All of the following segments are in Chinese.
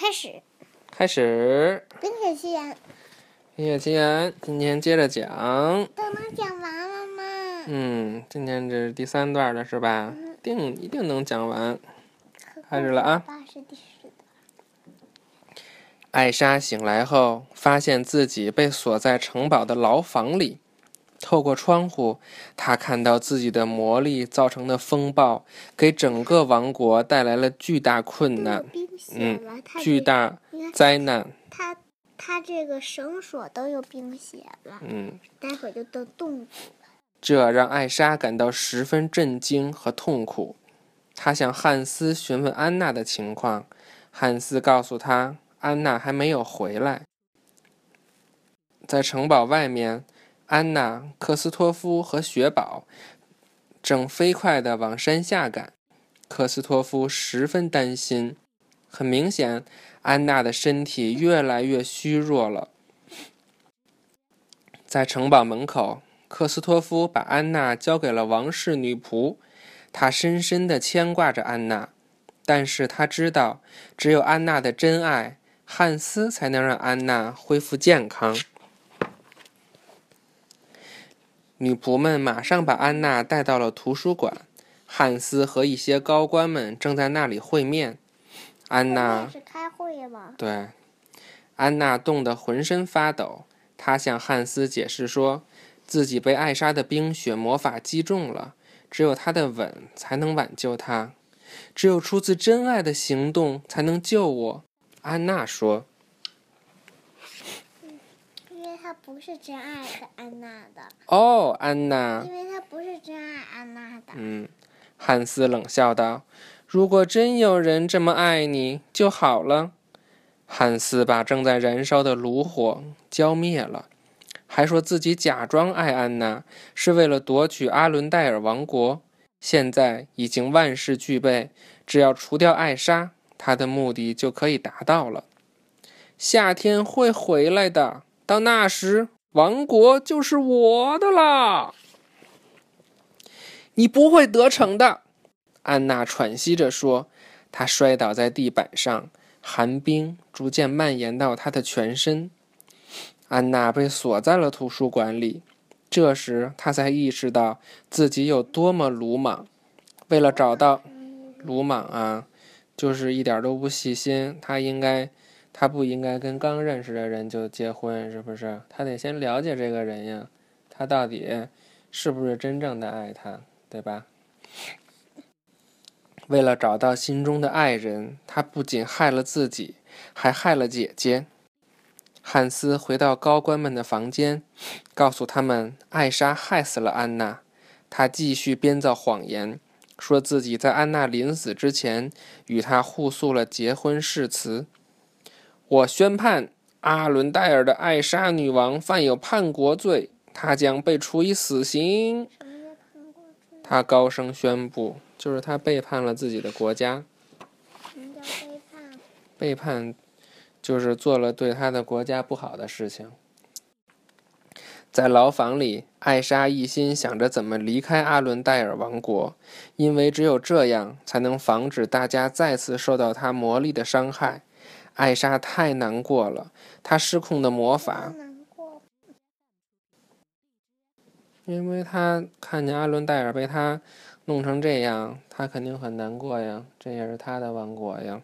开始。开始。冰雪奇缘。冰雪奇缘，今天接着讲。都能讲完了吗？嗯，今天这是第三段了，是吧？定一定能讲完。开始了啊！艾莎醒来后，发现自己被锁在城堡的牢房里。透过窗户，他看到自己的魔力造成的风暴，给整个王国带来了巨大困难。嗯，巨大灾难。他他这个绳索都有冰雪了。嗯，待会儿就都冻住了。这让艾莎感到十分震惊和痛苦。她向汉斯询问安娜的情况，汉斯告诉她，安娜还没有回来。在城堡外面。安娜、克斯托夫和雪宝正飞快地往山下赶。克斯托夫十分担心，很明显，安娜的身体越来越虚弱了。在城堡门口，克斯托夫把安娜交给了王室女仆，他深深地牵挂着安娜，但是他知道，只有安娜的真爱汉斯才能让安娜恢复健康。女仆们马上把安娜带到了图书馆。汉斯和一些高官们正在那里会面。安娜是开会吗？对，安娜冻得浑身发抖。她向汉斯解释说，自己被艾莎的冰雪魔法击中了，只有她的吻才能挽救她，只有出自真爱的行动才能救我。安娜说。他不是真爱的安娜的哦，安娜，因为他不是真爱安娜的。嗯，汉斯冷笑道：“如果真有人这么爱你就好了。”汉斯把正在燃烧的炉火浇灭了，还说自己假装爱安娜是为了夺取阿伦戴尔王国。现在已经万事俱备，只要除掉艾莎，他的目的就可以达到了。夏天会回来的。到那时，王国就是我的了。你不会得逞的，安娜喘息着说。她摔倒在地板上，寒冰逐渐蔓延到她的全身。安娜被锁在了图书馆里。这时，她才意识到自己有多么鲁莽。为了找到鲁莽啊，就是一点都不细心。她应该。他不应该跟刚认识的人就结婚，是不是？他得先了解这个人呀，他到底是不是真正的爱他，对吧？为了找到心中的爱人，他不仅害了自己，还害了姐姐。汉斯回到高官们的房间，告诉他们艾莎害死了安娜。他继续编造谎言，说自己在安娜临死之前与她互诉了结婚誓词。我宣判，阿伦戴尔的艾莎女王犯有叛国罪，她将被处以死刑。他高声宣布，就是他背叛了自己的国家。背叛？背叛，就是做了对他的国家不好的事情。在牢房里，艾莎一心想着怎么离开阿伦戴尔王国，因为只有这样，才能防止大家再次受到他魔力的伤害。艾莎太难过了，她失控的魔法，因为她看见阿伦戴尔被她弄成这样，她肯定很难过呀。这也是她的王国呀。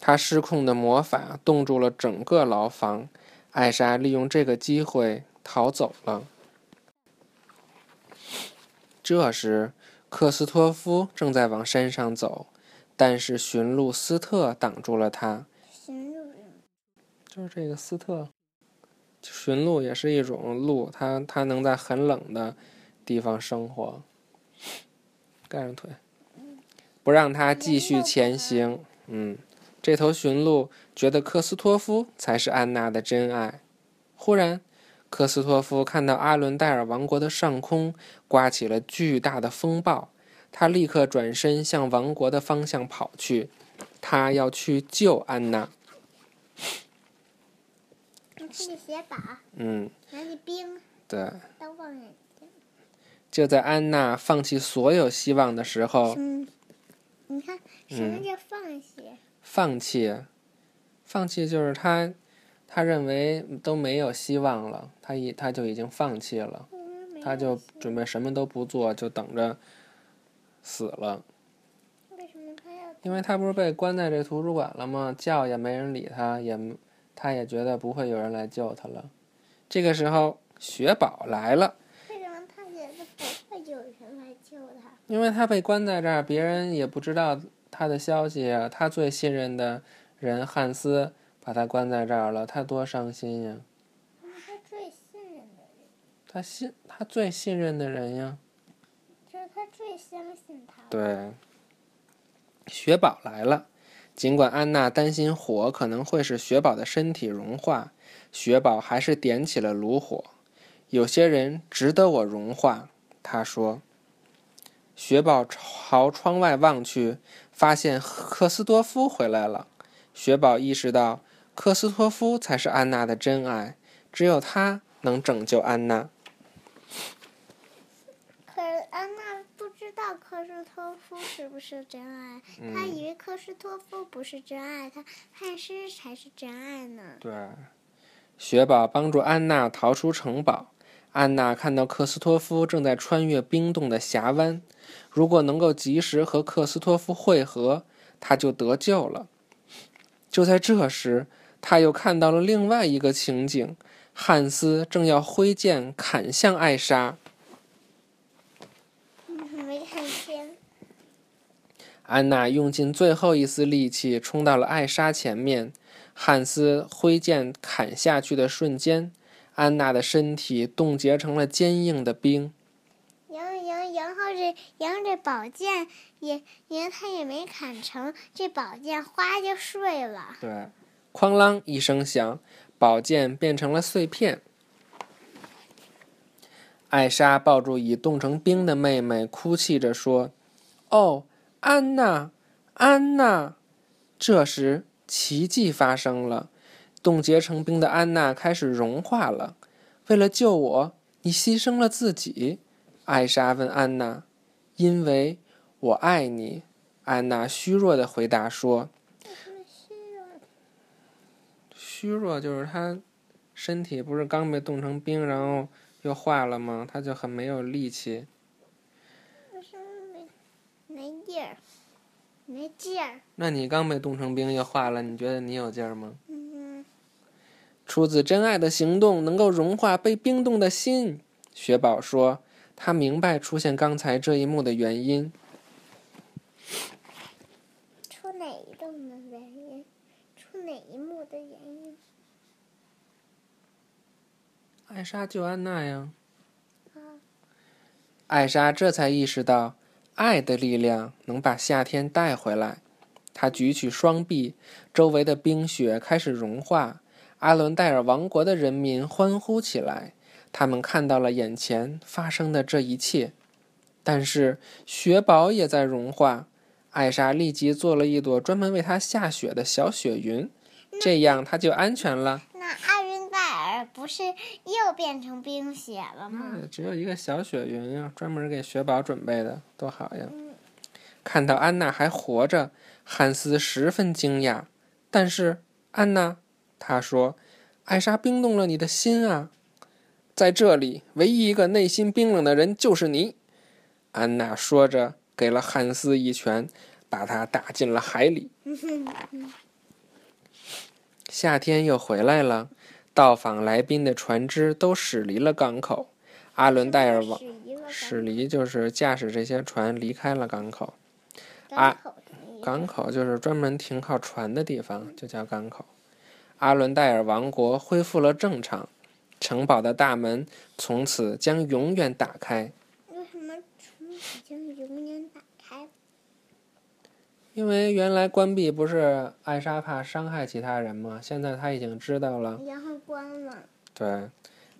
她失控的魔法冻住了整个牢房，艾莎利用这个机会逃走了。这时，克斯托夫正在往山上走。但是驯鹿斯特挡住了他。驯鹿就是这个斯特，驯鹿也是一种鹿，它它能在很冷的地方生活。盖上腿，不让它继续前行。嗯，这头驯鹿觉得克斯托夫才是安娜的真爱。忽然，克斯托夫看到阿伦戴尔王国的上空刮起了巨大的风暴。他立刻转身向王国的方向跑去，他要去救安娜。拿起雪把，嗯，拿起冰，对。就在安娜放弃所有希望的时候，嗯，你看什么叫放弃？放弃放弃就是他，他认为都没有希望了，他已他就已经放弃了，他就准备什么都不做，就等着死了。为什么他要？因为他不是被关在这图书馆了吗？叫也没人理他，也他也觉得不会有人来救他了。这个时候，雪宝来了。为什么他觉得不会有人来救他？因为他被关在这儿，别人也不知道他的消息啊。他最信任的。人汉斯把他关在这儿了，他多伤心呀！他最信任的人。他信他最信任的人呀。最相信他。对。雪宝来了，尽管安娜担心火可能会使雪宝的身体融化，雪宝还是点起了炉火。有些人值得我融化，他说。雪宝朝窗外望去，发现克斯多夫回来了。雪宝意识到，克斯托夫才是安娜的真爱，只有他能拯救安娜。可安娜道克斯托夫是不是真爱，他以为克斯托夫不是真爱，他汉斯才是真爱呢。对，雪宝帮助安娜逃出城堡。安娜看到克斯托夫正在穿越冰冻的峡湾，如果能够及时和克斯托夫会合，他就得救了。就在这时，他又看到了另外一个情景：汉斯正要挥剑砍向艾莎。安娜用尽最后一丝力气冲到了艾莎前面。汉斯挥剑砍下去的瞬间，安娜的身体冻结成了坚硬的冰。然然然后这然后这宝剑。也，因为他也没砍成，这宝剑哗就碎了。对，哐啷一声响，宝剑变成了碎片。艾莎抱住已冻成冰的妹妹，哭泣着说：“哦，安娜，安娜！”这时，奇迹发生了，冻结成冰的安娜开始融化了。为了救我，你牺牲了自己。艾莎问安娜：“因为？”我爱你，安娜虚弱的回答说：“虚弱，就是她身体不是刚被冻成冰，然后又化了吗？他就很没有力气。没没劲儿，没劲儿。那你刚被冻成冰又化了，你觉得你有劲儿吗？嗯。出自真爱的行动能够融化被冰冻的心。雪宝说：“他明白出现刚才这一幕的原因。”出哪一动的原因？出哪一幕的原因？艾莎救安娜呀！艾莎这才意识到，爱的力量能把夏天带回来。她举起双臂，周围的冰雪开始融化。阿伦戴尔王国的人民欢呼起来，他们看到了眼前发生的这一切。但是雪宝也在融化。艾莎立即做了一朵专门为她下雪的小雪云，这样她就安全了。不是又变成冰雪了吗？只有一个小雪云呀，专门给雪宝准备的，多好呀！看到安娜还活着，汉斯十分惊讶。但是安娜，他说：“艾莎冰冻了你的心啊，在这里，唯一一个内心冰冷的人就是你。”安娜说着。给了汉斯一拳，把他打进了海里。夏天又回来了，到访来宾的船只都驶离了港口。阿伦戴尔王驶离就是驾驶这些船离开了港口。啊，港口就是专门停靠船的地方，就叫港口。阿伦戴尔王国恢复了正常，城堡的大门从此将永远打开。因为原来关闭不是艾莎怕伤害其他人吗？现在他已经知道了，然后关了。对，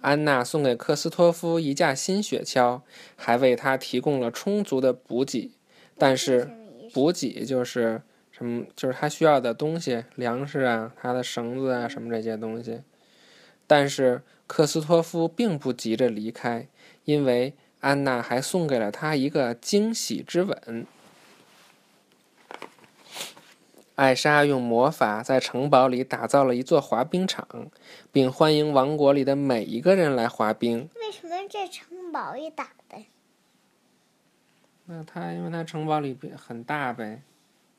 安娜送给克斯托夫一架新雪橇，还为他提供了充足的补给。但是补给就是什么？就是他需要的东西，粮食啊，他的绳子啊，什么这些东西。但是克斯托夫并不急着离开，因为安娜还送给了他一个惊喜之吻。艾莎用魔法在城堡里打造了一座滑冰场，并欢迎王国里的每一个人来滑冰。为什么这城堡里打的？那他因为他城堡里很大呗，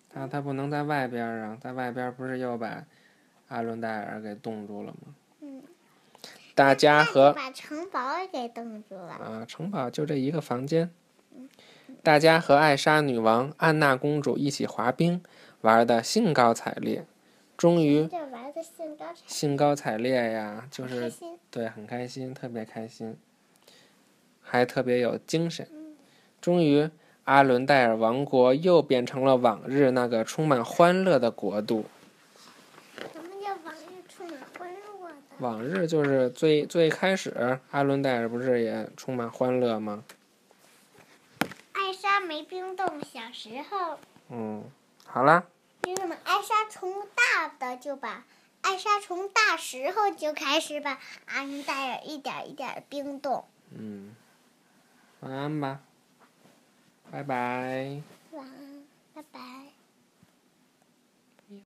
他他不能在外边啊，在外边不是又把阿伦戴尔给冻住了吗？嗯。大家和把城堡给冻住了。啊，城堡就这一个房间。大家和艾莎女王、安娜公主一起滑冰，玩的兴高采烈。终于，兴高采烈呀，就是对，很开心，特别开心，还特别有精神。终于，阿伦戴尔王国又变成了往日那个充满欢乐的国度。什么叫往日充满欢乐的？往日就是最最开始，阿伦戴尔不是也充满欢乐吗？艾莎没冰冻，小时候。嗯，好啦。为什么艾莎从大的就把艾莎从大时候就开始把阿伦戴尔一点一点冰冻？嗯，晚安吧。拜拜。晚安，拜拜。